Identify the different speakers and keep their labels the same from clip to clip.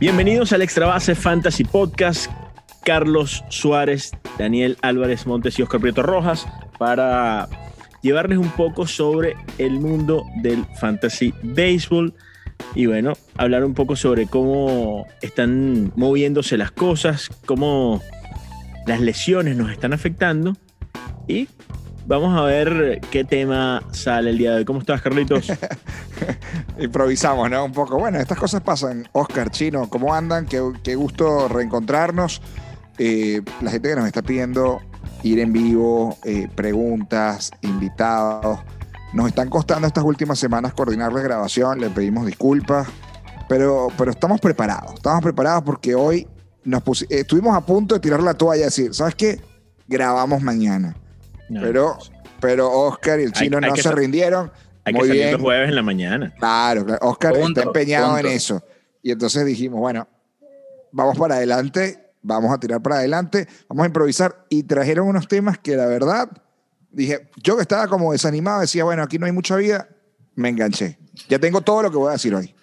Speaker 1: Bienvenidos al Extra Base Fantasy Podcast. Carlos Suárez, Daniel Álvarez Montes y Oscar Prieto Rojas para llevarles un poco sobre el mundo del fantasy baseball y bueno, hablar un poco sobre cómo están moviéndose las cosas, cómo las lesiones nos están afectando y vamos a ver qué tema sale el día de hoy. ¿Cómo estás, Carlitos?
Speaker 2: Improvisamos, ¿no? Un poco. Bueno, estas cosas pasan. Oscar, Chino, ¿cómo andan? Qué, gusto reencontrarnos. Eh, la gente que nos está pidiendo ir en vivo, eh, preguntas, invitados. Nos están costando estas últimas semanas coordinar la grabación, le pedimos disculpas, pero, pero estamos preparados. Estamos preparados porque hoy nos estuvimos a punto de tirar la toalla y decir, ¿sabes qué? Grabamos mañana. Pero, pero Oscar y el chino no se rindieron.
Speaker 1: Hay Muy que salir los jueves en la mañana.
Speaker 2: Claro, Oscar está empeñado en eso. Y entonces dijimos, bueno, vamos para adelante vamos a tirar para adelante, vamos a improvisar. Y trajeron unos temas que la verdad, dije, yo que estaba como desanimado, decía, bueno, aquí no hay mucha vida, me enganché. Ya tengo todo lo que voy a decir hoy.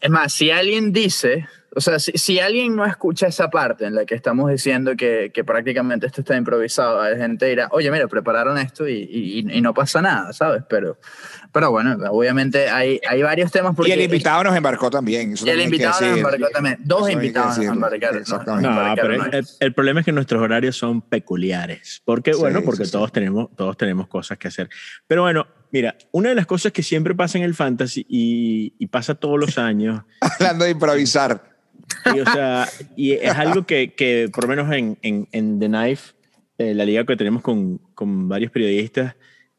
Speaker 3: Es más, si alguien dice, o sea, si, alguien no escucha esa parte en la que estamos diciendo que, que prácticamente esto está improvisado, la gente dirá, oye, mira, prepararon esto y, y, y, no pasa nada, ¿sabes? Pero, pero bueno, obviamente hay, hay varios temas.
Speaker 2: Porque y el invitado nos embarcó también.
Speaker 3: y el invitado nos embarcó también. Dos invitados nos embarcaron.
Speaker 1: Exactamente. No, pero el, problema es que nuestros horarios son peculiares. Porque, bueno, porque todos, Tenemos, todos tenemos cosas que hacer. Pero bueno, Mira, una de las cosas que siempre pasa en el fantasy y, y pasa todos los años.
Speaker 2: Hablando de improvisar.
Speaker 1: Y, o sea, y es algo que, que, por lo menos en, en, en The Knife, eh, la liga que tenemos con, con varios periodistas,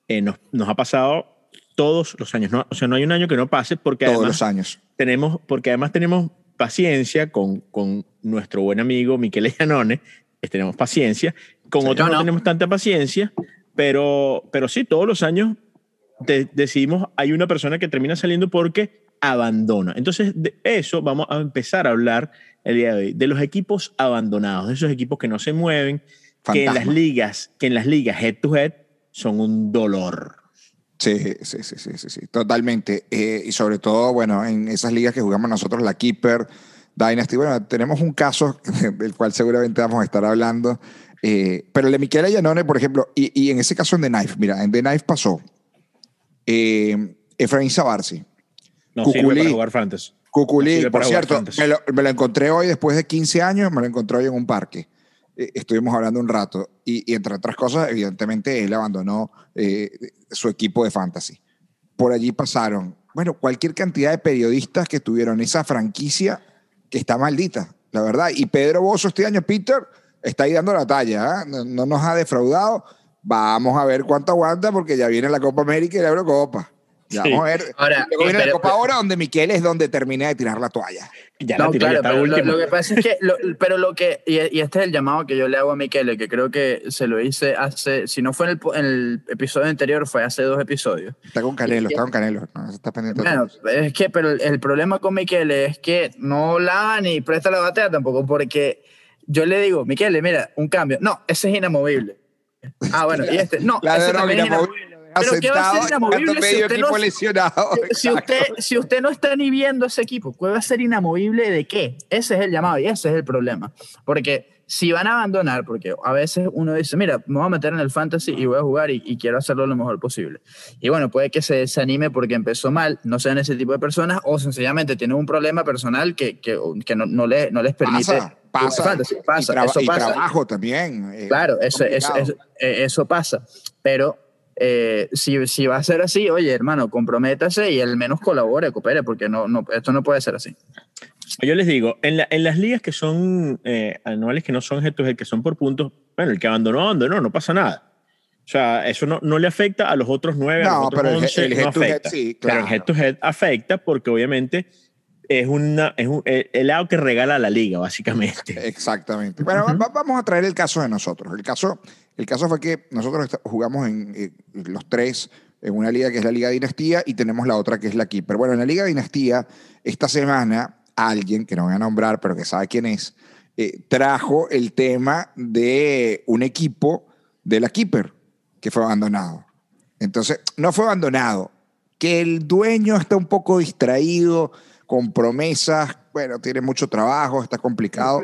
Speaker 1: eh, nos, nos, ha pasado todos los años. ¿no? O sea, no hay un año que no pase porque
Speaker 2: todos
Speaker 1: además
Speaker 2: los años.
Speaker 1: Tenemos, porque además tenemos paciencia con, con nuestro buen amigo Miquel Gianone, tenemos paciencia, con otros no, tenemos tanta paciencia, pero, pero sí, todos los años decidimos, hay una persona que termina saliendo porque abandona. Entonces, de eso vamos a empezar a hablar el día de hoy, de los equipos abandonados, de esos equipos que no se mueven, que en las ligas, que en las ligas head to head son un dolor.
Speaker 2: Sí, sí, sí, sí, sí, totalmente. Eh, y sobre todo, bueno, en esas ligas que jugamos nosotros, la Keeper, Dynasty, bueno, tenemos un caso del cual seguramente vamos a estar hablando, eh, pero el de Michele Yanone, por ejemplo, y, y, en ese caso en The Knife, mira, en The Knife pasó eh, Efraín Sabarsi,
Speaker 1: no Cuculí, para jugar fantasy.
Speaker 2: Cuculí, por cierto, me lo, me lo, encontré hoy después de 15 años, me lo encontré hoy en un parque. Eh, estuvimos hablando un rato y, y, entre otras cosas, evidentemente, él abandonó eh, su equipo de fantasy. Por allí pasaron, bueno, cualquier cantidad de periodistas que tuvieron esa franquicia que está maldita, la verdad. Y Pedro Bozo este año, Peter, está ahí dando la talla, ¿eh? no, no nos ha defraudado. Vamos a ver cuánto aguanta porque ya viene la Copa América y la Eurocopa. Vamos a ver. Ahora, viene la Copa ahora donde Miquel es donde termina de tirar la toalla.
Speaker 3: Ya no, claro, pero lo, lo, que pasa es que, lo, pero lo que, y, y, este es el llamado que yo le hago a Miquel, que creo que se lo hice hace, si no fue en el, en el episodio anterior, fue hace dos episodios.
Speaker 2: Está con Canelo, está con Canelo, no, está pendiente.
Speaker 3: Bueno, es que, pero el problema con Miquel es que no la ni presta la batea tampoco, porque yo le digo, Miquel, mira, un cambio. No, ese es inamovible. Ah, bueno, y este, no, ese también es inamovible pero ¿qué va a ser inamovible si usted, no, si, usted, si usted no está ni viendo ese equipo? ¿Qué va a ser inamovible de qué? Ese es el llamado y ese es el problema. Porque si van a abandonar, porque a veces uno dice, mira, me voy a meter en el fantasy y voy a jugar y, y, quiero hacerlo lo mejor posible. Y bueno, puede que se desanime porque empezó mal, no sean ese tipo de personas, o sencillamente tienen un problema personal que, que, que no, no, le, no, les permite.
Speaker 2: Pasa, pasa,
Speaker 3: pasa,
Speaker 2: y,
Speaker 3: eso
Speaker 2: y
Speaker 3: pasa.
Speaker 2: trabajo también.
Speaker 3: Eh, claro, eso, eso, eso, eso, pasa. Pero eh, si, si, va a ser así, oye, hermano, comprométase y al menos colabore, coopere, porque no, no, esto no puede ser así.
Speaker 1: Yo les digo, en, la, en las ligas que son eh, anuales, que no son head que son por puntos, bueno, el que abandonó, abandonó, no pasa nada. O sea, eso no, no le afecta a los otros nueve, no, a los otros pero 11, el, el no afecta. Head, sí, claro. Pero el head to head afecta porque obviamente es, una, es un, el lado que regala la liga, básicamente.
Speaker 2: Exactamente. Bueno, uh -huh. vamos a traer el caso de nosotros. El caso el caso fue que nosotros jugamos en, en, los tres en una liga que es la Liga Dinastía y tenemos la otra que es la Keeper. Bueno, en la Liga Dinastía, esta semana, alguien, que no voy a nombrar, pero que sabe quién es, eh, trajo el tema de un equipo de la Keeper que fue abandonado. Entonces, no fue abandonado, que el dueño está un poco distraído con promesas bueno, tiene mucho trabajo, está complicado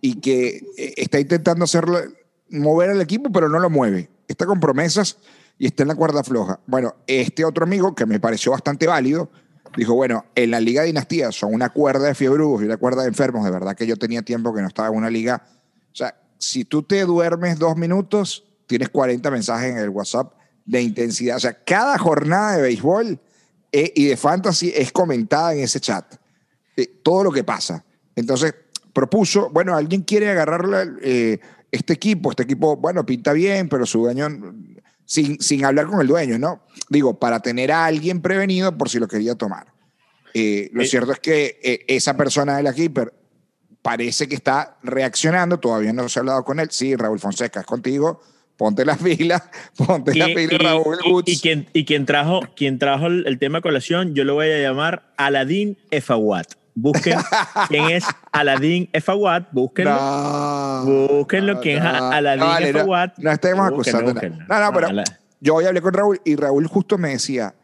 Speaker 2: y que eh, está intentando hacerlo, mover al equipo, pero no lo mueve. Está con promesas y está en la cuerda floja. Bueno, este otro amigo, que me pareció bastante válido, dijo, bueno, en la Liga Dinastía son una cuerda de fiebrudos y una cuerda de enfermos. De verdad que yo tenía tiempo que no estaba en una liga. O sea, si tú te duermes dos minutos, tienes 40 mensajes en el WhatsApp de intensidad. O sea, cada jornada de béisbol eh, y de fantasy es comentada en ese chat. Eh, todo lo que pasa. Entonces, propuso, bueno, alguien quiere agarrarle eh, este equipo, este equipo, bueno, pinta bien, pero su dueño, sin, sin hablar con el dueño, ¿no? Digo, para tener a alguien prevenido por si lo quería tomar. lo cierto es que esa persona de la Keeper parece que está reaccionando, todavía no se ha hablado con él. Sí, Raúl Fonseca, es contigo ponte las filas, ponte las filas, Raúl
Speaker 1: y, y, quien, y quien trajo, quien trajo el, tema colación, yo lo voy a llamar Aladín Efawat. Busquen quién es Aladín Efawat, búsquenlo. No, búsquenlo quién es Aladín no, Efawat.
Speaker 2: No, estemos acusando. No, no, pero yo hoy hablé con Raúl y Raúl justo me decía,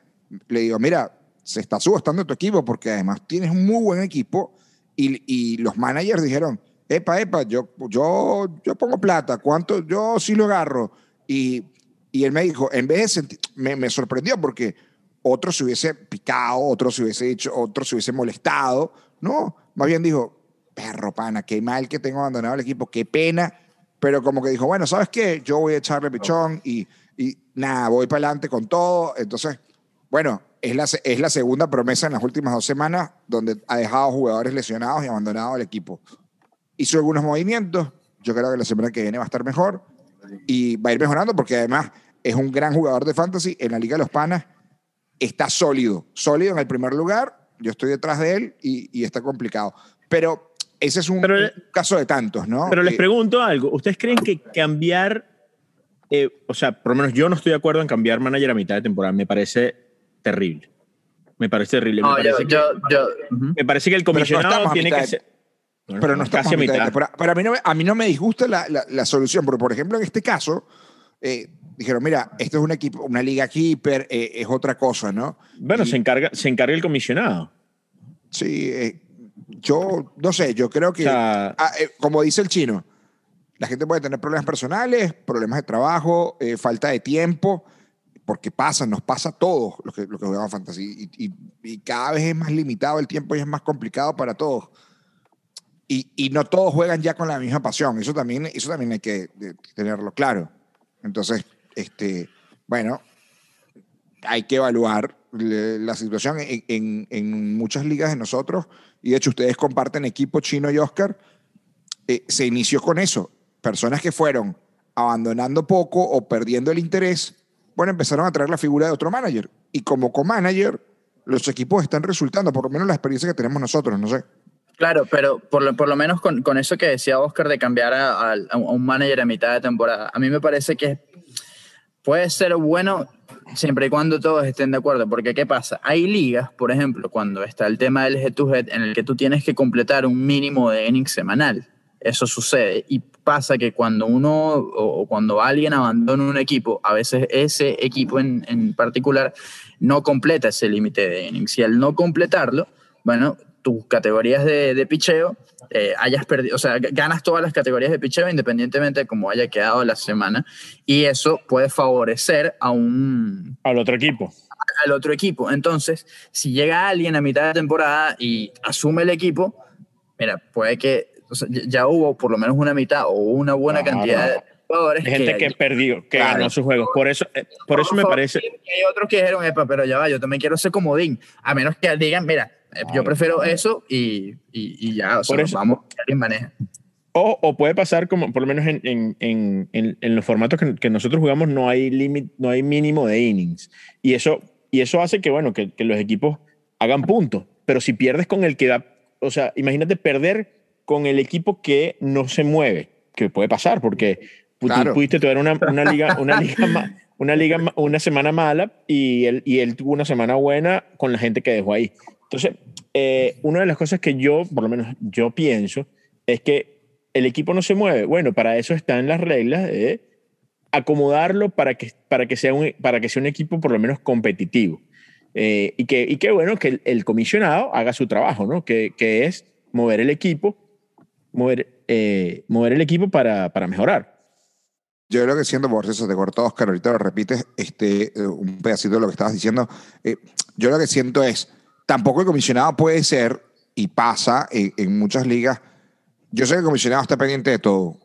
Speaker 2: le digo, mira, se está subastando tu equipo porque además tienes un muy buen equipo y, y los managers dijeron, epa, epa, yo, yo, yo pongo plata, ¿cuánto? Yo sí lo agarro. Y, y él me dijo, en vez de sentir, me, me, sorprendió porque otro se hubiese picado, otro se hubiese hecho, otro se hubiese molestado. No, más bien dijo, perro pana, qué mal que tengo abandonado el equipo, qué pena. Pero como que dijo, bueno, ¿sabes qué? Yo voy a echarle pichón y, y nada, voy para adelante con todo. Entonces, bueno, es la, es la segunda promesa en las últimas dos semanas donde ha dejado jugadores lesionados y abandonado el equipo hizo algunos movimientos. Yo creo que la semana que viene va a estar mejor y va a ir mejorando porque además es un gran jugador de fantasy en la Liga de los Panas. Está sólido, sólido en el primer lugar. Yo estoy detrás de él y, está complicado. Pero ese es un, caso de tantos, ¿no?
Speaker 1: Pero les eh, pregunto algo. ¿Ustedes creen que cambiar, eh, o sea, por lo menos yo no estoy de acuerdo en cambiar manager a mitad de temporada? Me parece terrible. Me parece terrible. Me, parece, que, me parece que el comisionado tiene que ser
Speaker 2: pero no está casi a mitad. Pero, a, mí no, a mí no me disgusta la, la, solución, porque por ejemplo en este caso, eh, dijeron, mira, esto es un equipo, una liga keeper, eh, es otra cosa, ¿no?
Speaker 1: Bueno, se, encarga, se encarga el comisionado.
Speaker 2: Sí, eh, yo no sé, yo creo que, ah, como dice el chino, la gente puede tener problemas personales, problemas de trabajo, falta de tiempo, porque pasa, nos pasa a todos los que, los que jugamos fantasy, y, y, y cada vez es más limitado el tiempo y es más complicado para todos y, y, no todos juegan ya con la misma pasión. Eso también, eso también hay que tenerlo claro. Entonces, este, bueno, hay que evaluar la situación en, en, muchas ligas de nosotros. Y de hecho, ustedes comparten equipo chino y Oscar. Eh, se inició con eso. Personas que fueron abandonando poco o perdiendo el interés, bueno, empezaron a traer la figura de otro manager. Y como co-manager, los equipos están resultando, por lo menos la experiencia que tenemos nosotros, no sé.
Speaker 3: Claro, pero por lo, por lo menos con, con, eso que decía Oscar de cambiar a, a, un manager a mitad de temporada, a mí me parece que puede ser bueno siempre y cuando todos estén de acuerdo, porque ¿qué pasa? Hay ligas, por ejemplo, cuando está el tema del head-to-head, en el que tú tienes que completar un mínimo de innings semanal. Eso sucede y pasa que cuando uno o cuando alguien abandona un equipo, a veces ese equipo en, en particular no completa ese límite de innings y al no completarlo, bueno, tus categorías de, de picheo, eh, hayas perdido, o sea, ganas todas las categorías de picheo independientemente de cómo haya quedado la semana. Y eso puede favorecer a un...
Speaker 1: Al otro equipo.
Speaker 3: Al otro equipo. Entonces, si llega alguien a mitad de temporada y asume el equipo, mira, puede que ya hubo por lo menos una mitad o una buena cantidad de jugadores.
Speaker 1: gente que, perdió, que ganó sus juegos. Por eso, eh, por, eso me parece.
Speaker 3: Hay otros que dijeron, Epa, pero ya va, yo también quiero ser comodín. A menos que digan, mira, yo prefiero eso y, y, ya, o sea, vamos, que alguien maneja.
Speaker 1: O, o, puede pasar como, por lo menos en, en, en, en los formatos que, que, nosotros jugamos, no hay, limit, no hay mínimo de innings. Y eso, y eso hace que, bueno, que, que los equipos hagan puntos. Pero si pierdes con el que da, o sea, imagínate perder con el equipo que no se mueve, que puede pasar, porque pudiste tener una, una liga, una liga, una liga, una semana mala y él, y él tuvo una semana buena con la gente que dejó ahí. Entonces, eh, una de las cosas que yo, por lo menos yo pienso, es que el equipo no se mueve. Bueno, para eso están las reglas de acomodarlo para que, para que, sea, un, para que sea un equipo por lo menos competitivo. Eh, y, que, y que bueno que el, comisionado haga su trabajo, ¿no? Que, que es mover el equipo, mover, eh, mover el equipo para, para mejorar.
Speaker 2: Yo creo que siendo por eso te cortó Oscar, ahorita lo repites, este, eh, un pedacito de lo que estabas diciendo. Eh, yo lo que siento es, tampoco el comisionado puede ser, y pasa en, muchas ligas, yo sé que el comisionado está pendiente de todo,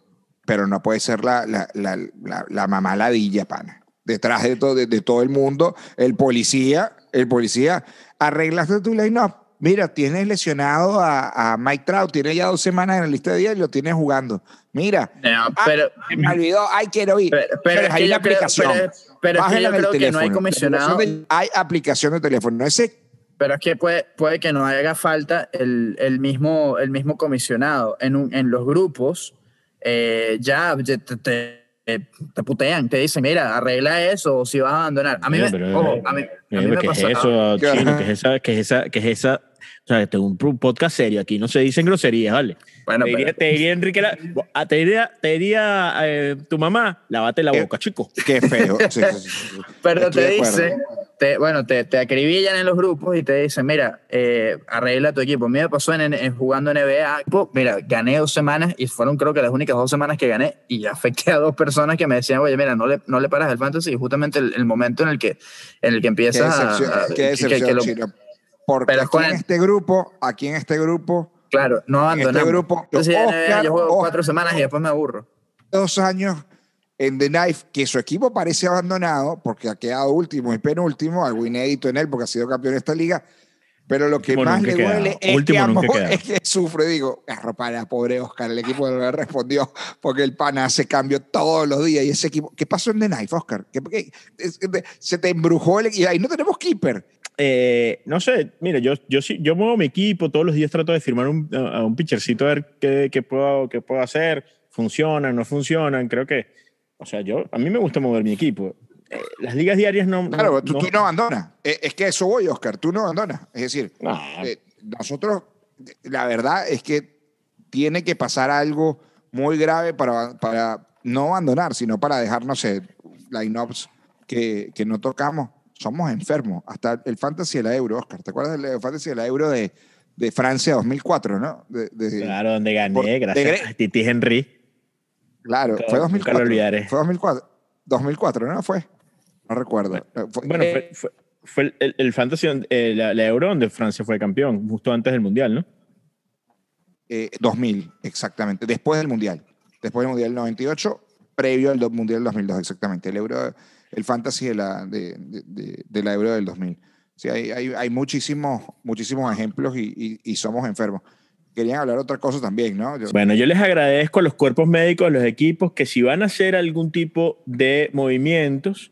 Speaker 2: pero no puede ser la, la, la, la, la mamá ladilla, pana. Detrás de todo, de, de, todo el mundo, el policía, el policía, arreglaste tu line-up Mira, tienes lesionado a, a, Mike Trout, tiene ya dos semanas en la lista de días y lo tienes jugando. Mira,
Speaker 3: no, pero,
Speaker 2: me olvidó, ay, quiero ir.
Speaker 3: Pero, pero hay una aplicación. Creo, pero, es que yo creo que no hay comisionado.
Speaker 2: hay aplicación de teléfono. Ese
Speaker 3: pero es que puede, puede que no haga falta el, el, mismo, el mismo comisionado. En, un, en los grupos, eh, ya te, te, te, putean, te dicen, mira, arregla eso o si vas a abandonar. A mí me, ojo, a mí, a mí me
Speaker 1: ¿qué es eso, chino? ¿Qué es esa, qué es esa, qué es esa o sea, este es un podcast serio, aquí no se dicen groserías, ¿vale? Bueno, te, diría, te diría Enrique, la, te diría, te diría eh, tu mamá, lávate la boca, chico.
Speaker 2: Qué feo. Sí,
Speaker 3: sí, sí, Pero te dice, te, bueno, te, te, acribillan en los grupos y te dicen, mira, eh, arregla tu equipo. A mí me pasó en, en, jugando NBA, mira, gané dos semanas y fueron creo que las únicas dos semanas que gané y afecté a dos personas que me decían, oye, mira, no le, no le paras el fantasy y justamente el, el momento en el que, en el que empiezas a...
Speaker 2: Qué decepción, que, porque aquí en este grupo, aquí en este grupo.
Speaker 3: Claro, no abandonamos. En este grupo, Entonces, Oscar, yo juego cuatro semanas y después me aburro.
Speaker 2: Dos años en The Knife, que su equipo parece abandonado porque ha quedado último y penúltimo, algo inédito en él porque ha sido campeón de esta liga. Pero lo que más le duele es que, es que, sufre. Digo, para pobre Oscar, el equipo no le respondió porque el pana hace cambio todos los días. Y ese equipo, ¿qué pasó en The Knife, Oscar? ¿Qué, se te embrujó el, y ahí no tenemos keeper.
Speaker 1: Eh, no sé, mire, yo, yo, yo muevo mi equipo, todos los días trato de firmar un, a un pitchercito a ver qué, qué, puedo, qué puedo hacer, funcionan, no funcionan, creo que, o sea, yo, a mí me gusta mover mi equipo. Eh, las ligas diarias no...
Speaker 2: Claro, tú, no, tú no abandonas, eh, es que eso voy, Oscar, tú no abandonas, es decir, nosotros, la verdad es que tiene que pasar algo muy grave para, para no abandonar, sino para dejar, no sé, line-ups que, que no tocamos somos enfermos. Hasta el Fantasy de la Euro, Oscar. ¿Te acuerdas del Fantasy de la Euro de, de Francia 2004, no?
Speaker 1: claro, donde gané, gracias a Titi Henry.
Speaker 2: Claro, fue 2004. Fue 2004. 2004, ¿no? Fue. No recuerdo.
Speaker 1: Bueno, eh, fue, fue, el, el, Fantasy, eh, la, la, Euro donde Francia fue campeón, justo antes del Mundial, ¿no?
Speaker 2: Eh, 2000, exactamente. Después del Mundial. Después del Mundial 98, previo al Mundial 2002, exactamente. El Euro el fantasy de la, de, de, de la Euro del 2000. Sí, hay, hay, hay muchísimos, muchísimos ejemplos y, y, somos enfermos. Querían hablar otra cosa también, ¿no?
Speaker 1: Bueno, yo les agradezco a los cuerpos médicos, a los equipos, que si van a hacer algún tipo de movimientos,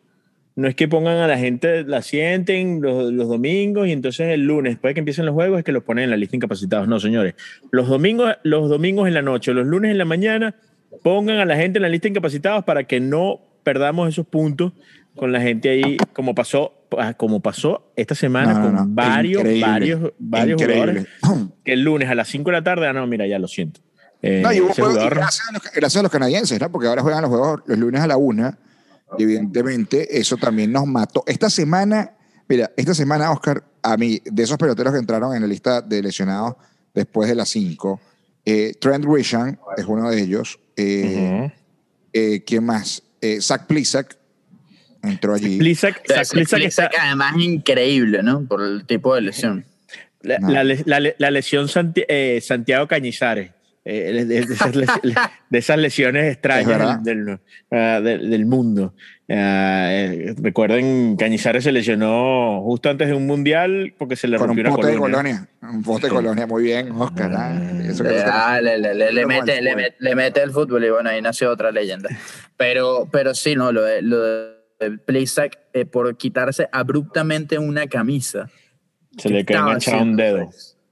Speaker 1: no es que pongan a la gente, la sienten los, domingos y entonces el lunes, después de que empiecen los juegos, es que los ponen en la lista incapacitados. No, señores. Los domingos, los domingos en la noche, los lunes en la mañana, pongan a la gente en la lista incapacitados para que no perdamos esos puntos con la gente ahí, como pasó, como pasó esta semana con varios, varios, varios jugadores, que el lunes a las 5 de la tarde, ah, no, mira, ya lo siento.
Speaker 2: Eh, no, y gracias, a los, gracias, a los, canadienses, ¿no? Porque ahora juegan los juegos los lunes a la una, y evidentemente eso también nos mató. Esta semana, mira, esta semana, Oscar, a mí, de esos peloteros que entraron en la lista de lesionados después de las 5, eh, Trent Grisham es uno de ellos. Eh, eh, ¿Quién más? eh, Zach Plisak entró allí.
Speaker 3: Plisak, Plisak, está... además increíble, ¿no? Por el tipo de lesión.
Speaker 1: La, no. la, la, la lesión Santi eh, Santiago Cañizares. Eh, de, de, esas de, esas lesiones extrañas del, uh, del, del, mundo. Uh, recuerden, Cañizares se lesionó justo antes de un mundial porque se le
Speaker 2: Con
Speaker 1: rompió
Speaker 2: un
Speaker 1: pote
Speaker 2: una colonia. De colonia. Un pote de colonia, muy bien, Oscar. Ah,
Speaker 3: le, mete, le el fútbol y bueno, ahí nació otra leyenda. Pero, pero sí, no, lo de, lo de Playsack, eh, por quitarse abruptamente una camisa.
Speaker 1: Se le quedó enganchado un dedo.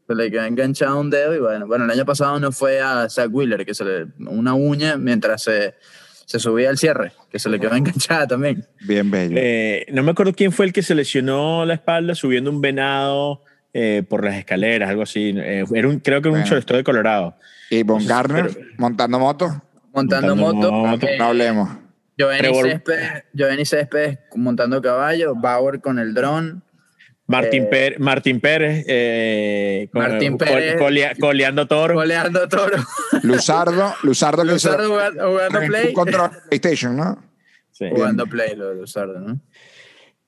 Speaker 3: Se le quedó enganchado un dedo y bueno, bueno, el año pasado no fue a Zach Wheeler, que se le una uña mientras se, se subía al cierre, que se le quedó enganchada también.
Speaker 2: Bien bello.
Speaker 1: Eh, no me acuerdo quién fue el que se lesionó la espalda subiendo un venado eh, por las escaleras, algo así. Eh, era un, creo que era un bueno. de Colorado.
Speaker 2: ¿Y Von Garner pero, montando moto?
Speaker 3: Montando, moto. moto.
Speaker 2: No hablemos.
Speaker 3: Giovanni Céspedes, Céspedes montando caballo, Bauer con el dron.
Speaker 1: Martín, eh, Pérez, Martín Pérez, eh,
Speaker 3: Martín Pérez
Speaker 1: coleando toro.
Speaker 3: Coleando toro.
Speaker 2: Luzardo, Luzardo,
Speaker 3: Luzardo jugando, jugando Play.
Speaker 2: Contra PlayStation, ¿no?
Speaker 3: Sí. Jugando Play, lo de Luzardo, ¿no?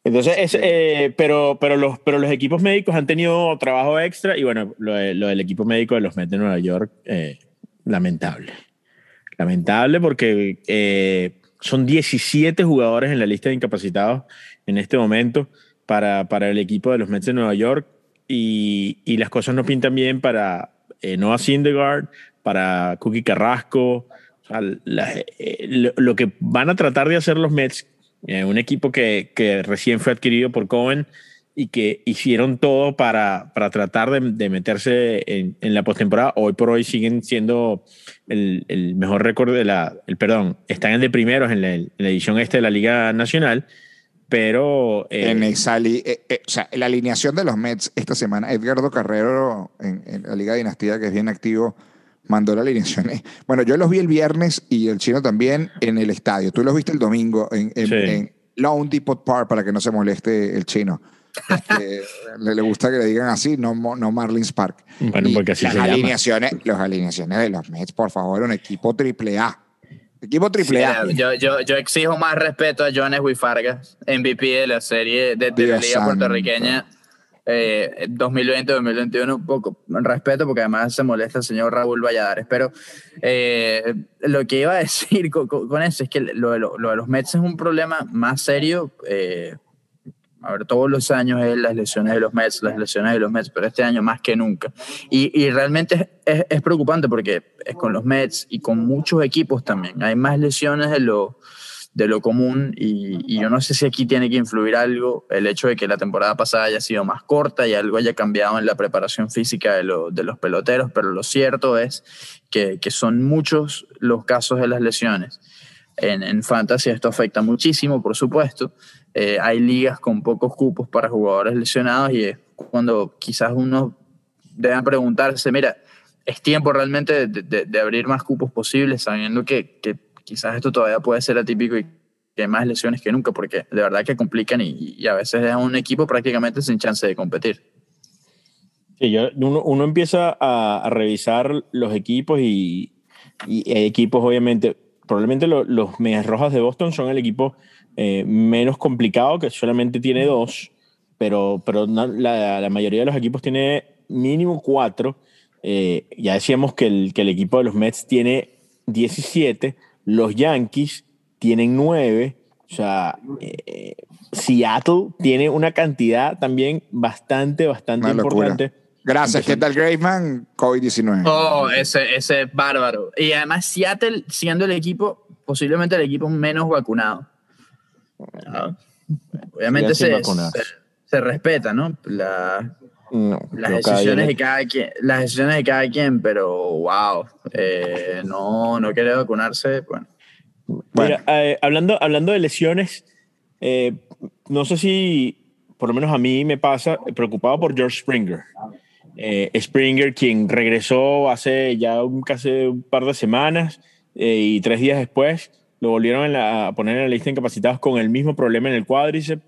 Speaker 1: Entonces, eh, pero, pero, los, pero los equipos médicos han tenido trabajo extra y bueno, lo, del equipo médico de los Mets de Nueva York, lamentable. Lamentable porque son 17 jugadores en la lista de incapacitados en este momento para, para el equipo de los Mets de Nueva York y, las cosas no pintan bien para eh, Noah Syndergaard, para Cookie Carrasco. Eh, lo, que van a tratar de hacer los Mets, eh, un equipo que, que, recién fue adquirido por Cohen y que hicieron todo para, para tratar de, de meterse en, en, la postemporada. Hoy por hoy siguen siendo el, el mejor récord de la, el perdón, están en de primeros en la, en la edición este de la Liga Nacional pero...
Speaker 2: Eh, en esa eh, eh, o sea, la alineación de los Mets esta semana, Edgardo Carrero en, la Liga Dinastía, que es bien activo, mandó la alineación. Bueno, yo los vi el viernes y el chino también en el estadio. Tú los viste el domingo en, en, Lone Depot Park, para que no se moleste el chino. Este, le, gusta que le digan así, no, no Marlins Park.
Speaker 1: Bueno, porque así
Speaker 2: las
Speaker 1: se
Speaker 2: alineaciones, Las alineaciones de los Mets, por favor, un equipo triple A. Equipo triple A.
Speaker 3: yo, yo, yo, exijo más respeto a Jones Fargas, MVP de la serie de, la Liga Puertorriqueña. 2020-2021, eh, poco respeto porque además se molesta el señor Raúl Valladares, pero eh, lo que iba a decir con, eso es que lo, de los Mets es un problema más serio eh, a ver, todos los años es las lesiones de los Mets, las lesiones de los Mets, pero este año más que nunca. Y, y realmente es, es, preocupante porque es con los Mets y con muchos equipos también. Hay más lesiones de lo, de lo común y, y, yo no sé si aquí tiene que influir algo el hecho de que la temporada pasada haya sido más corta y algo haya cambiado en la preparación física de, lo, de los peloteros, pero lo cierto es que, que son muchos los casos de las lesiones. En, en fantasy esto afecta muchísimo, por supuesto, eh, hay ligas con pocos cupos para jugadores lesionados y es cuando quizás uno debe preguntarse, mira, es tiempo realmente de, abrir más cupos posibles, sabiendo que, quizás esto todavía puede ser atípico y que hay más lesiones que nunca, porque de verdad que complican y, a veces dejan un equipo prácticamente sin chance de competir.
Speaker 1: Sí, uno, empieza a, revisar los equipos y, hay equipos, obviamente, probablemente los Medias Rojas de Boston son el equipo eh, menos complicado, que solamente tiene dos, pero, pero la, la, mayoría de los equipos tiene mínimo cuatro. Eh, ya decíamos que el, que el equipo de los Mets tiene 17, los Yankees tienen nueve, o sea, eh, Seattle tiene una cantidad también bastante, bastante importante.
Speaker 2: Gracias, ¿qué tal Graveman? COVID-19.
Speaker 3: Oh, ese, ese bárbaro. Y además Seattle siendo el equipo, posiblemente el equipo menos vacunado. Obviamente se, se, respeta, ¿no? las, decisiones de cada quien, las decisiones de cada quien, pero wow, eh, no, no quiere vacunarse, bueno.
Speaker 1: Eh, hablando, hablando de lesiones, eh, no sé si, por lo menos a mí me pasa, preocupado por George Springer. Springer, quien regresó hace ya un, casi un par de semanas y tres días después lo volvieron a poner en la lista de incapacitados con el mismo problema en el cuádriceps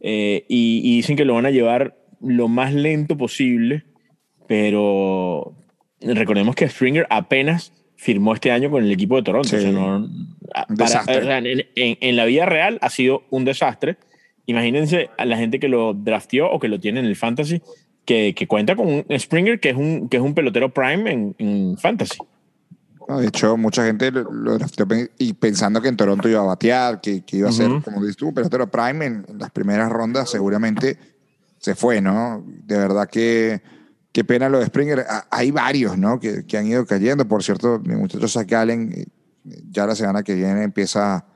Speaker 1: eh, y, dicen que lo van a llevar lo más lento posible, pero recordemos que Springer apenas firmó este año con el equipo de Toronto. en, la vida real ha sido un desastre. Imagínense a la gente que lo drafteó o que lo tiene en el fantasy, que, que cuenta con un Springer que es un, que es un pelotero prime en, en fantasy
Speaker 2: de hecho, mucha gente lo, y pensando que en Toronto iba a batear, que, que iba a ser, como dices tú, pero Prime en, las primeras rondas seguramente se fue, ¿no? De verdad que qué pena lo de Springer. Hay varios, ¿no? Que, que han ido cayendo. Por cierto, mi muchacho Zach Allen eh, ya la semana que viene empieza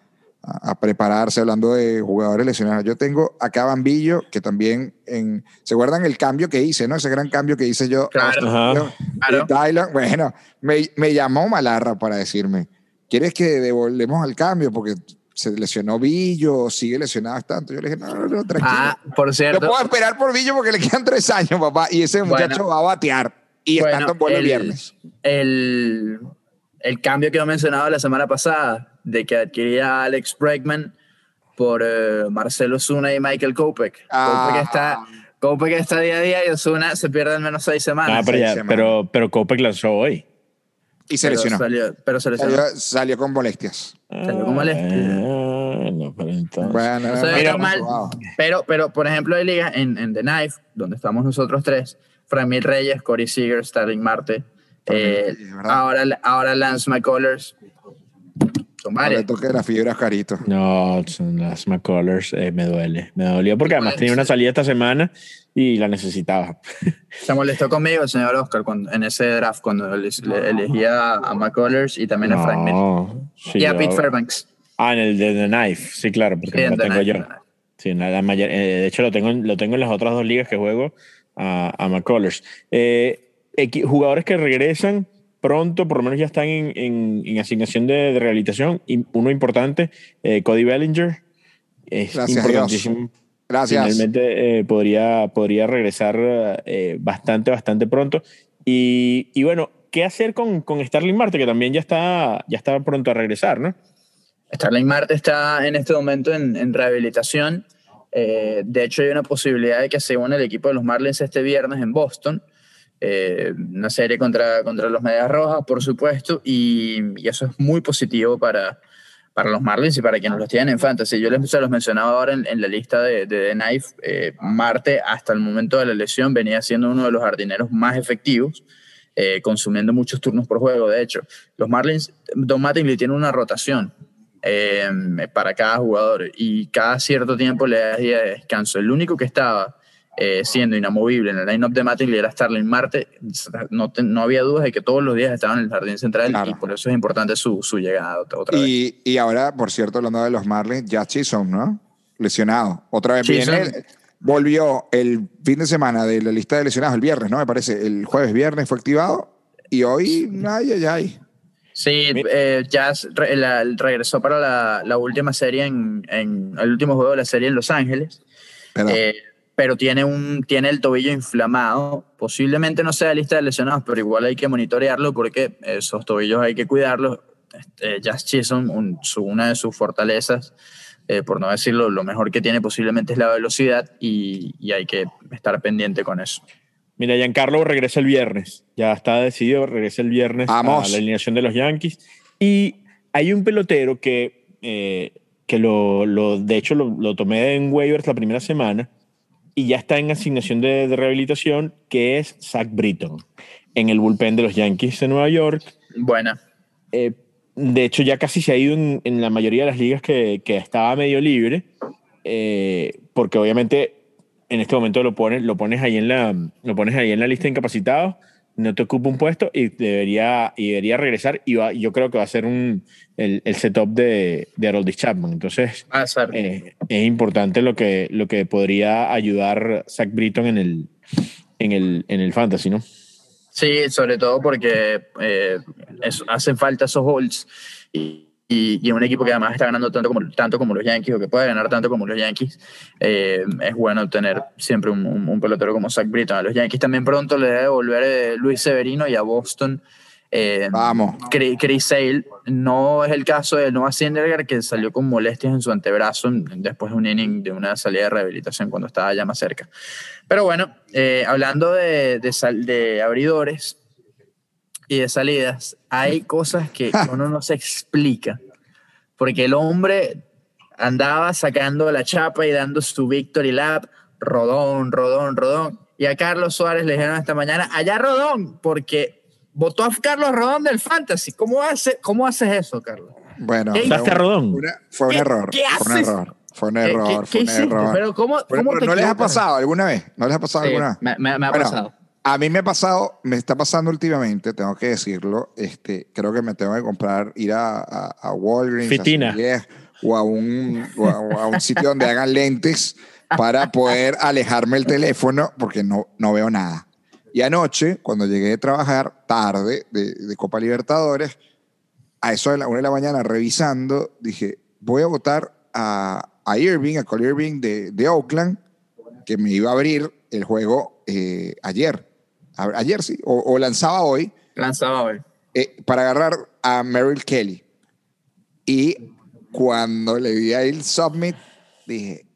Speaker 2: a, prepararse hablando de jugadores lesionados. Yo tengo acá Bambillo, que también, en, ¿se acuerdan el cambio que hice, no? Ese gran cambio que hice yo.
Speaker 3: Claro.
Speaker 2: bueno, me, me, llamó Malarra para decirme, ¿quieres que devolvemos al cambio? Porque se lesionó Billo, sigue lesionado tanto. Yo le dije, no, no, no, tranquilo. Ah,
Speaker 3: por cierto.
Speaker 2: No puedo esperar por Billo porque le quedan tres años, papá. Y ese muchacho va a batear. Y bueno el viernes.
Speaker 3: El, el cambio que he mencionado la semana pasada, de que adquiría Alex Bregman por eh, Marcelo Zuna y Michael Kopech. Ah. está, Copec está día a día y Osuna se pierde al menos seis semanas.
Speaker 1: Ah, pero, ya, pero, pero Copec lanzó hoy.
Speaker 2: Y se lesionó.
Speaker 3: Salió, pero se lesionó.
Speaker 2: Salió, salió con molestias.
Speaker 3: Salió con molestias.
Speaker 1: Ah, no, pero entonces.
Speaker 2: Bueno,
Speaker 3: No
Speaker 2: mira,
Speaker 3: mal. Pero, pero, por ejemplo, hay ligas en, en The Knife, donde estamos nosotros tres, Framil Reyes, Corey Seager, Starling Marte, eh, ahora, ahora Lance McCullers. Son
Speaker 2: No le toque la fibra a Carito.
Speaker 1: No, son las McCullers eh, me duele. Me dolió porque además tenía una salida esta semana y la necesitaba.
Speaker 3: Se molestó conmigo el señor Oscar cuando, en ese draft cuando ele- le- elegía a McCullers y también a Frank Miller.
Speaker 1: No, sí,
Speaker 3: Y a
Speaker 1: yo-
Speaker 3: Pete Fairbanks.
Speaker 1: Ah, en el de The Knife, sí, claro, porque
Speaker 3: Sí,
Speaker 1: no lo
Speaker 3: The
Speaker 1: tengo
Speaker 3: Knife,
Speaker 1: yo. Sí, la mayor- eh, de hecho lo tengo, en- lo tengo en las otras dos ligas que juego a, a McCullers. Eh, jugadores que regresan pronto, por lo menos ya están en, en- en asignación de, de rehabilitación. Y uno importante, eh, Cody Bellinger. Es
Speaker 2: Gracias a Dios.
Speaker 1: importantísimo.
Speaker 2: Gracias.
Speaker 1: Finalmente eh, podría, podría regresar eh, bastante, bastante pronto. Y, y bueno, ¿qué hacer con, con Starling Marte, que también ya está, ya está pronto a regresar, ¿no?
Speaker 3: Starling Marte está en este momento en, en rehabilitación. Eh, de hecho, hay una posibilidad de que se una el equipo de los Marlins este viernes en Boston. Eh, una serie contra, contra los Medias Rojas, por supuesto, y, y eso es muy positivo para, para los Marlins y para quienes los tienen en Fantasy. Yo les se los mencionaba ahora en, en la lista de, de The Knife. eh, Marte, hasta el momento de la lesión, venía siendo uno de los jardineros más efectivos, eh, consumiendo muchos turnos por juego. De hecho, los Marlins, Don Mattingly tiene una rotación eh, para cada jugador y cada cierto tiempo le da día de descanso. El único que estaba eh, siendo inamovible en el line-up de Mattingly era Starling Marte. No, te- no había dudas de que todos los días estaba en el jardín central
Speaker 2: Claro.
Speaker 3: y por eso es importante su, su llegada otra, otra vez.
Speaker 2: Y, y ahora, por cierto, hablando de los Marlins, ya Chisholm, ¿no? Lesionado. Otra vez
Speaker 3: Chisholm.
Speaker 2: viene. Volvió el fin de semana de la lista de lesionados, el viernes, ¿no? Me parece. El jueves, viernes fue activado. Y hoy, ay, ay, ay.
Speaker 3: Sí, eh, Jazz re- la- regresó para la, la última serie, en, en el último juego de la serie en Los Ángeles.
Speaker 2: Pero,
Speaker 3: Eh, pero tiene, un, tiene el tobillo inflamado. Posiblemente no sea lista de lesionados, pero igual hay que monitorearlo porque esos tobillos hay que cuidarlos. Este, Jazz Chisholm, un- su- una de sus fortalezas, eh, por no decirlo, lo mejor que tiene posiblemente es la velocidad y, y hay que estar pendiente con eso.
Speaker 1: Mira, Giancarlo regresa el viernes. Ya está decidido, regresa el viernes
Speaker 2: Vamos.
Speaker 1: a la alineación de los Yankees. Y hay un pelotero que, eh, que lo, lo- de hecho, lo, lo tomé en waivers la primera semana y ya está en asignación de, de rehabilitación, que es Zach Britton, en el bullpen de los Yankees de Nueva York.
Speaker 3: Buena.
Speaker 1: Eh, de hecho, ya casi se ha ido en, en la mayoría de las ligas que, que estaba medio libre, eh, porque obviamente en este momento lo pones, lo pones ahí en la, lo pones ahí en la lista de incapacitados, no te ocupa un puesto y debería, y debería regresar. Y va- yo creo que va a ser un, el, el setup de, de Haroldis Chapman. Entonces, eh, es importante lo que, lo que podría ayudar Zach Britton en el, en el, en el fantasy, ¿no?
Speaker 3: Sí, sobre todo porque eh, es- hacen falta esos holds y, y, y un equipo que además está ganando tanto como, tanto como los Yankees o que puede ganar tanto como los Yankees, eh, es bueno tener siempre un, un- un pelotero como Zach Britton. A los Yankees también pronto le debe volver eh, Luis Severino y a Boston. eh,
Speaker 2: Vamos.
Speaker 3: Chris Chris Sale. No es el caso de Noah Syndergaard, que salió con molestias en su antebrazo después de un inning de una salida de rehabilitación cuando estaba ya más cerca. Pero bueno, eh, hablando de, de, sal- de abridores y de salidas, hay cosas que uno no se explica. Porque el hombre andaba sacando la chapa y dando su victory lap, rodón, rodón, rodón. Y a Carlos Suárez le dijeron esta mañana, allá rodón, porque votó a Carlos Rodón del Fantasy. ¿Cómo, hace, cómo haces eso, Carlos?
Speaker 2: bueno.
Speaker 3: ¿Qué
Speaker 2: fue
Speaker 1: ¿Usaste a
Speaker 2: un-
Speaker 1: Rodón?
Speaker 2: una- fue un
Speaker 3: ¿Qué-
Speaker 2: error.
Speaker 3: qué
Speaker 2: Fue un
Speaker 3: haces?
Speaker 2: error. Fue un
Speaker 3: ¿Qué-
Speaker 2: error.
Speaker 3: qué-
Speaker 2: fue un
Speaker 3: hiciste?
Speaker 2: error.
Speaker 3: Pero ¿cómo, cómo
Speaker 2: error.
Speaker 3: te
Speaker 2: ¿No les ha pasado alguna vez? ¿No les ha pasado
Speaker 3: Sí,
Speaker 2: alguna vez?
Speaker 3: me, me- me ha
Speaker 2: Bueno,
Speaker 3: pasado.
Speaker 2: A mí me ha pasado, me está pasando últimamente, tengo que decirlo. Este, creo que me tengo que comprar, ir a, a, a Walgreens, a
Speaker 1: Fitina.
Speaker 2: CVS, o a un, o a, a un sitio donde hagan lentes para poder alejarme el teléfono porque no, no veo nada. Y anoche, cuando llegué de trabajar tarde de, de Copa Libertadores, a eso de la una de la mañana revisando, dije, voy a votar a, a Irving, a Cole Irving de, de Oakland, que me iba a abrir el juego eh, ayer. A- Ayer sí, o, o lanzaba hoy,
Speaker 3: Lanzaba hoy.
Speaker 2: eh, para agarrar a Merrill Kelly. Y cuando le di ahí el submit, dije,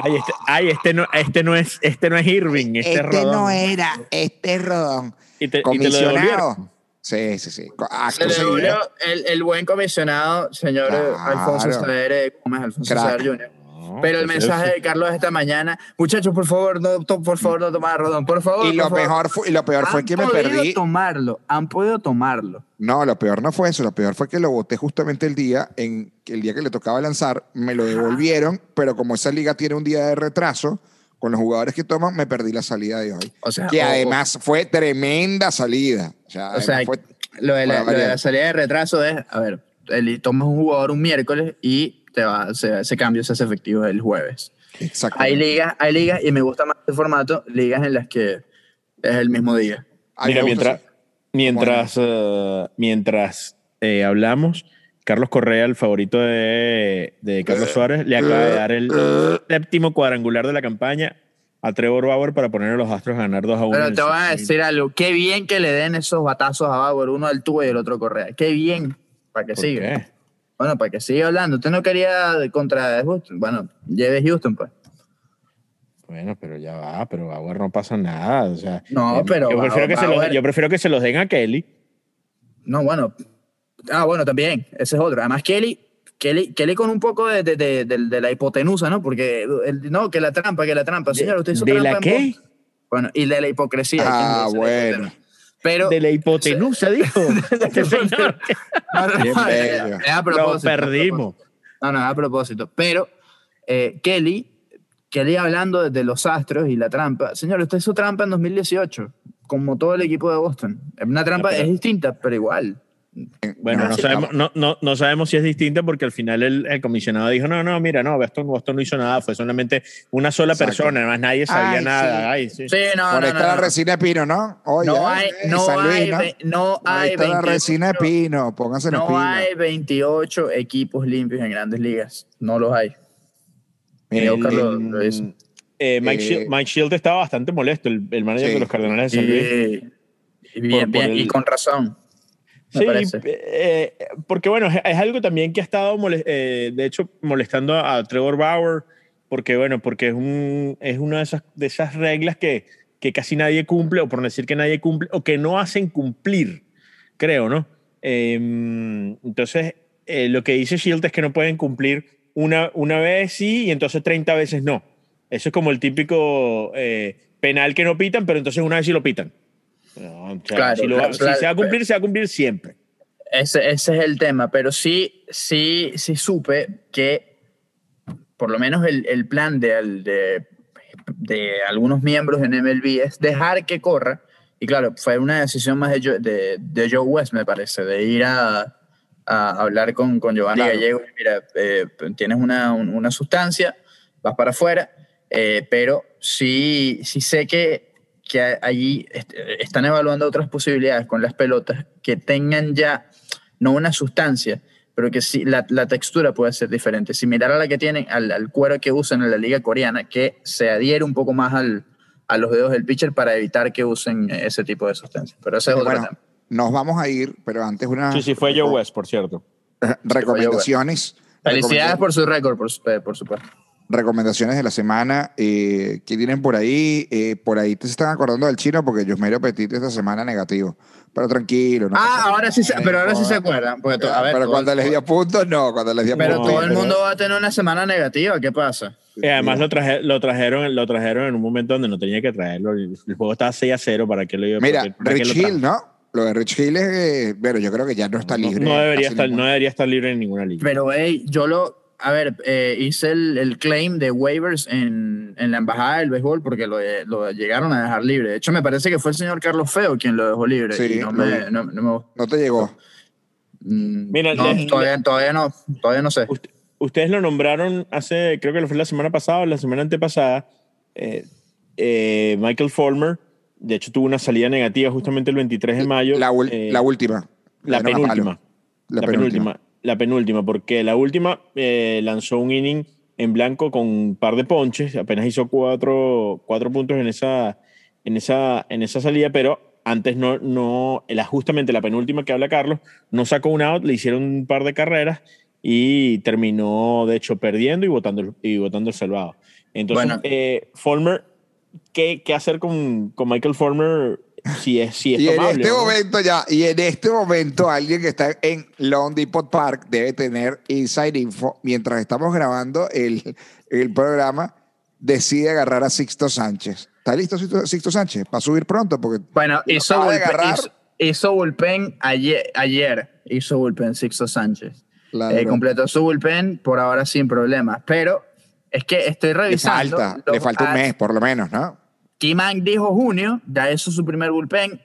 Speaker 1: Ay, este, ay, este, no, este, no es, este no es Irving, este,
Speaker 2: este
Speaker 1: es
Speaker 2: no era, este es Rodón.
Speaker 1: Y te, y te
Speaker 2: Comisionado. Sí, sí, sí. Co-
Speaker 3: Se le devolvió el, el buen comisionado, señor
Speaker 2: Claro.
Speaker 3: Alfonso Saer, ¿cómo es Alfonso. Saer Jr.?
Speaker 1: No,
Speaker 3: Pero el mensaje de Carlos esta mañana, muchachos, por favor, no, to- por favor, no tomar rodón, por favor.
Speaker 2: Y
Speaker 3: por
Speaker 2: lo,
Speaker 3: favor.
Speaker 2: mejor fue, y lo peor fue que me
Speaker 3: podido
Speaker 2: perdí.
Speaker 3: tomarlo, han podido tomarlo.
Speaker 2: No, lo peor no fue eso. Lo peor fue que lo voté justamente el día, en el día que le tocaba lanzar, me lo devolvieron, pero como esa liga tiene un día de retraso, con los jugadores que toman, me perdí la salida de hoy.
Speaker 3: O sea,
Speaker 2: que
Speaker 3: o-
Speaker 2: además fue tremenda salida. O sea,
Speaker 3: O sea,
Speaker 2: fue-
Speaker 3: lo de, la, lo de la salida de retraso es, a ver, el, tomas un jugador un miércoles y te va, se- ese cambio se hace efectivo el jueves.
Speaker 2: Exacto.
Speaker 3: Hay ligas, hay ligas, y me gusta más este formato, ligas en las que es el mismo día.
Speaker 1: Mira, mientras, mientras, eh, mientras eh, hablamos, Carlos Correa, el favorito de, de Carlos Suárez, le acaba de dar el séptimo cuadrangular de la campaña a Trevor Bauer para poner a los Astros a ganar 2 a 1.
Speaker 3: Pero te voy a decir algo, qué bien que le den esos batazos a Bauer, uno al tubo y el otro Correa. Qué bien, para que siga. Bueno, para que siga hablando. Usted no quería contra Houston. Bueno, lleve Houston, pues.
Speaker 1: Bueno, pero ya va, pero Bauer no pasa nada. O sea,
Speaker 3: No,
Speaker 1: eh,
Speaker 3: pero
Speaker 1: yo prefiero, que se los, yo prefiero que se los den a Kelly.
Speaker 3: No, bueno. Ah, bueno, también. Ese es otro. Además, Kelly, Kelly, Kelly con un poco de, de, de, de- de la hipotenusa, ¿no? Porque, el- no, que la trampa, que la trampa. Señor, usted hizo
Speaker 1: ¿De
Speaker 3: trampa
Speaker 1: la
Speaker 3: en
Speaker 1: qué?
Speaker 3: Bueno, y de la hipocresía.
Speaker 2: Ah,
Speaker 3: ¿quién dice la
Speaker 2: bueno.
Speaker 3: Pero.
Speaker 1: De la hipotenusa, dijo. Este
Speaker 3: a
Speaker 1: Lo
Speaker 3: propósito.
Speaker 1: perdimos.
Speaker 3: No, no, a propósito. Pero eh, Kelly, Kelly hablando de, los astros y la trampa. Señor, usted hizo trampa en 2018, como todo el equipo de Boston. Una trampa
Speaker 1: pero-
Speaker 3: es distinta, pero igual.
Speaker 1: Bueno,
Speaker 2: No,
Speaker 1: no, sabemos, no, no, no sabemos si es distinta porque al final el, el comisionado dijo, no, no, mira, no, Boston, Boston no hizo nada, fue solamente una sola
Speaker 2: Exacto.
Speaker 1: persona, además nadie sabía
Speaker 2: Ay,
Speaker 1: nada.
Speaker 2: sí.
Speaker 1: Ay, sí.
Speaker 3: Sí, no,
Speaker 2: Por ahí está la resina de pino, ¿no? Oye,
Speaker 3: No hay,
Speaker 2: eh,
Speaker 3: no
Speaker 2: San Luis,
Speaker 3: hay,
Speaker 2: ¿no?
Speaker 3: ve- no hay
Speaker 2: está la
Speaker 3: 28
Speaker 2: resina de pino, pónganse
Speaker 3: no hay 28 equipos limpios en grandes ligas. No los hay.
Speaker 2: El-.
Speaker 1: Eh, Mike,
Speaker 2: Eh,
Speaker 1: Shield, Mike Shield estaba bastante molesto, el, el manager de los Cardenales de San Luis.
Speaker 3: Y, bien,
Speaker 1: Por- por
Speaker 3: bien, y con razón.
Speaker 1: Sí, eh, porque bueno, es, es algo también que ha estado, mole- eh, de hecho, molestando a, Trevor Bauer, porque bueno, porque es, un, es una de esas, de esas reglas que, que casi nadie cumple, o por no decir que nadie cumple, o que no hacen cumplir, creo, ¿no? Eh, entonces, lo que dice Shield es que no pueden cumplir una, una vez sí y entonces 30 veces no. Eso es como el típico eh, penal que no pitan, pero entonces una vez sí lo pitan. No, o sea,
Speaker 3: Claro,
Speaker 1: si, lo va-
Speaker 3: claro,
Speaker 1: si
Speaker 3: claro,
Speaker 1: se va a cumplir, se va a cumplir siempre.
Speaker 3: Ese, ese es el tema, pero sí, sí, sí supe que por lo menos el, el plan de, al- de, de algunos miembros en MLB es dejar que corra. Y claro, fue una decisión más de, Joe- de, de Joe West, me parece, de ir a, a hablar con, con Giovanni
Speaker 2: Claro.
Speaker 3: Gallego. Mira, eh, tienes una, un- una sustancia, vas para afuera, eh, pero sí, sí sé que, que allí est- están evaluando otras posibilidades con las pelotas que tengan ya, no una sustancia, pero que sí, la, la textura puede ser diferente, similar a la que tienen, al, al cuero que usan en la liga coreana, que se adhiere un poco más al, a los dedos del pitcher para evitar que usen ese tipo de sustancias. Pero ese es otro
Speaker 2: bueno,
Speaker 3: tema.
Speaker 2: nos vamos a ir, pero antes una
Speaker 1: Sí, sí, fue Joe West, por cierto.
Speaker 2: recomendaciones.
Speaker 3: Felicidades por su récord, por, su- por supuesto.
Speaker 2: Recomendaciones de la semana eh, que tienen por ahí. Eh, por ahí te están acordando del chino porque Yusmerio Petit esta semana negativo. Pero tranquilo. no
Speaker 3: Ah, ahora sí, se- pero ahora sí se acuerdan. Porque to- a ver,
Speaker 2: pero cuando les dio puntos, no. Cuando les dio
Speaker 3: pero
Speaker 2: puntos.
Speaker 3: todo el
Speaker 1: pero-
Speaker 3: mundo va a tener una semana negativa. ¿Qué pasa?
Speaker 1: Y además lo, traje- lo, trajeron, lo trajeron en un momento donde no tenía que traerlo. El, el juego estaba 6 a 0. ¿Para qué lo iba
Speaker 2: Mira,
Speaker 1: para qué
Speaker 2: Rich? Hill, ¿no? Lo de Rich Hill es, eh, bueno, yo creo que ya no está
Speaker 1: No-
Speaker 2: libre.
Speaker 1: No, debería
Speaker 2: hace
Speaker 1: estar,
Speaker 2: ningún-
Speaker 1: no debería estar libre en ninguna liga.
Speaker 3: Pero, hey, yo lo. A ver, eh, hice el, el claim de waivers en, en la embajada del béisbol porque lo, lo llegaron a dejar libre. De hecho, me parece que fue el señor Carlos Feo quien lo dejó libre.
Speaker 2: Sí,
Speaker 3: y no me, no, no me-
Speaker 2: No te llegó.
Speaker 3: mm,
Speaker 1: Mira, le-
Speaker 3: todavía, todavía no, todavía no sé.
Speaker 1: Ust- Ustedes lo nombraron hace, creo que lo fue la semana pasada o la semana antepasada. eh, eh, Michael Fulmer, de hecho, tuvo una salida negativa justamente el 23 de mayo.
Speaker 2: La,
Speaker 1: eh,
Speaker 2: la última.
Speaker 1: la penúltima.
Speaker 2: La,
Speaker 1: La,
Speaker 2: penúltima.
Speaker 1: penúltima. La penúltima, porque la última eh, lanzó un inning en blanco con un par de ponches, apenas hizo cuatro, cuatro puntos en esa, en, esa, en esa salida, pero antes no, no la, justamente la penúltima que habla Carlos, no sacó un out, le hicieron un par de carreras y terminó, de hecho, perdiendo y votando, y votando el salvado. Entonces, eh, Fulmer, ¿qué, ¿qué, hacer con, con Michael Fulmer si es, si es
Speaker 2: y en este momento ya, y en este momento alguien que está en Long Depot Park debe tener inside info mientras estamos grabando el, el programa decide agarrar a Sixto Sánchez. ¿Está listo Sixto, Sánchez? Para subir pronto porque
Speaker 3: Bueno, hizo, bullpen, hizo, bullpen ayer, ayer hizo bullpen Sixto Sánchez. Eh, completó su bullpen por ahora sin problemas, pero es que estoy revisando.
Speaker 2: Le falta, le falta un mes por lo menos, ¿no?
Speaker 3: Kim dijo junio, ya eso es su primer bullpen.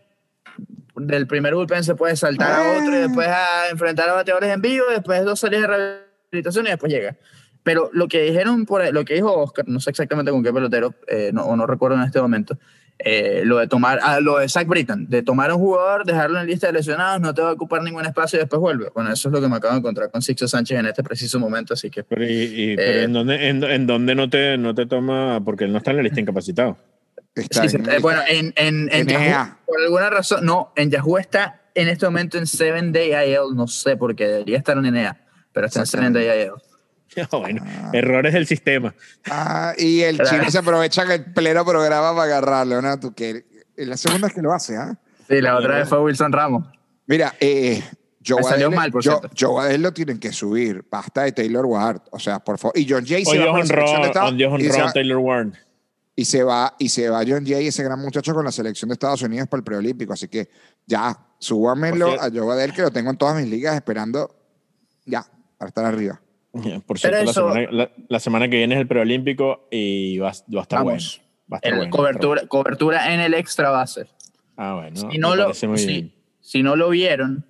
Speaker 3: Del primer bullpen se puede saltar a otro y después a enfrentar a bateadores en vivo, después dos salidas de rehabilitación y después llega. Pero lo que dijeron, por, lo que dijo Oscar, no sé exactamente con qué pelotero, eh, no, o no recuerdo en este momento, eh, lo de tomar, ah, lo de Zach Britton, de tomar a un jugador, dejarlo en lista de lesionados, no te va a ocupar ningún espacio y después vuelve. Bueno, eso es lo que me acabo de encontrar con Sixto Sánchez en este preciso momento, así que...
Speaker 1: Pero, y, eh, ¿en, dónde, en, dónde, no, te, no te toma? Porque él no está en la lista incapacitado.
Speaker 3: Bueno, en, en, en Yahoo, por alguna razón, no, en Yahoo está en este momento en 7 Day IL, no sé por qué, debería estar en NEA, pero está en 7 Day IL.
Speaker 1: bueno, errores del sistema.
Speaker 2: Ah, y el chino se aprovecha que el pleno programa para agarrarlo, ¿no? Tú que la segunda es que lo hace, ¿ah?
Speaker 3: Sí, la otra vez fue Wilson Ramos.
Speaker 2: Mira, eh, Joe salió mal, por Joe, Joe lo tienen que subir. Basta de Taylor Ward. O sea, por favor. Y John Jay se va
Speaker 1: a Taylor Ward.
Speaker 2: Y se va, y se va John Jay, ese gran muchacho, con la selección de Estados Unidos para el preolímpico. Así que ya, súbamelo a Joe Adel, que lo tengo en todas mis ligas esperando ya, para estar arriba.
Speaker 1: Por cierto, la, semana, que viene es el preolímpico y va, va a estar bueno. Va a estar
Speaker 3: cobertura, cobertura en el extra base.
Speaker 1: Ah, bueno.
Speaker 3: Si no, lo, si, no lo vieron,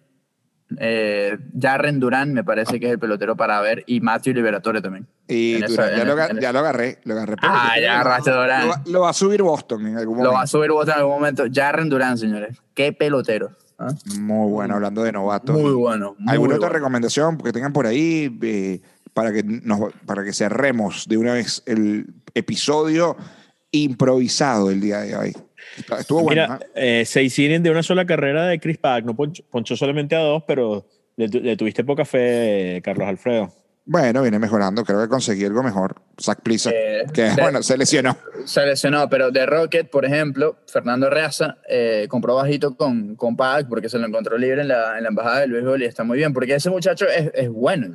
Speaker 3: eh, Jarren Durán me parece que es el pelotero para ver y Matthew Liberatore también.
Speaker 2: Y ya, lo, ya, lo, agarré, lo agarré.
Speaker 3: Ah, ya agarraste Durán.
Speaker 2: Lo, va a subir Boston en algún momento.
Speaker 3: Lo va a subir Boston en algún momento. Jarren Durán, señores. Qué pelotero.
Speaker 2: ¿Ah? Muy bueno, hablando de novatos.
Speaker 3: Muy bueno.
Speaker 2: ¿Alguna otra recomendación que tengan por ahí eh, para, que nos, para que cerremos de una vez el episodio improvisado del día de hoy? Estuvo bueno.
Speaker 1: Mira, eh, se hicieron de una sola carrera de Chris Pack, no ponchó, solamente a dos, pero le, tuviste poca fe, Carlos Alfredo.
Speaker 2: Bueno, viene mejorando. Creo que conseguí algo mejor. Zach Plisa, eh, que bueno, se lesionó.
Speaker 3: Se lesionó, pero de Rocket, por ejemplo, Fernando Reaza eh, compró bajito con, con Pac porque se lo encontró libre en la, en la embajada del béisbol y está muy bien, porque ese muchacho es, es bueno.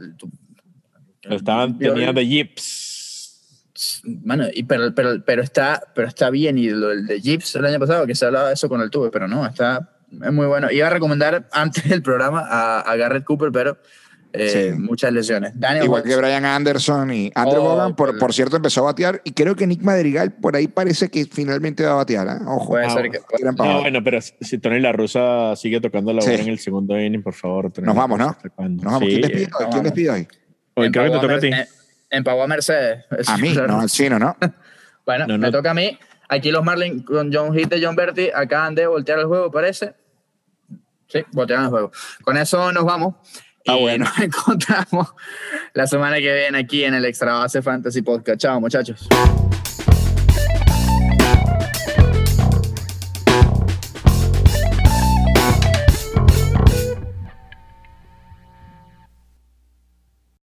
Speaker 1: Estaban, tenía de Gips.
Speaker 3: Bueno, y pero, pero, pero, está, pero está bien. Y lo de Gips el año pasado, que se hablaba de eso con el tubo, pero no, está es muy bueno. Iba a recomendar antes del programa a, a Garrett Cooper, pero eh, muchas lesiones.
Speaker 2: Igual que Brian Anderson y Andrew oh, Bogan, por, por, cierto, empezó a batear y creo que Nick Madrigal por ahí parece que finalmente va a batear. ¿eh? Ojo.
Speaker 3: Puede ser que.
Speaker 1: No, bueno, pero si Tony La Rusa sigue tocando la bola en el segundo inning, por favor.
Speaker 2: Nos vamos, ¿no? Nos vamos. ¿Quién despide hoy? ¿Quién despide hoy?
Speaker 1: Hoy creo que te toca a ti.
Speaker 3: En Pagua Mercedes.
Speaker 2: A mí, no al chino, ¿no?
Speaker 3: bueno, me toca a mí. Aquí los Marlins con John Hitt y John Berti acaban de voltear el juego, parece. Sí, voltearon el juego. Con eso nos vamos. Ah, bueno. Nos encontramos la semana que viene aquí en el Extra Base Fantasy Podcast. Chao, muchachos.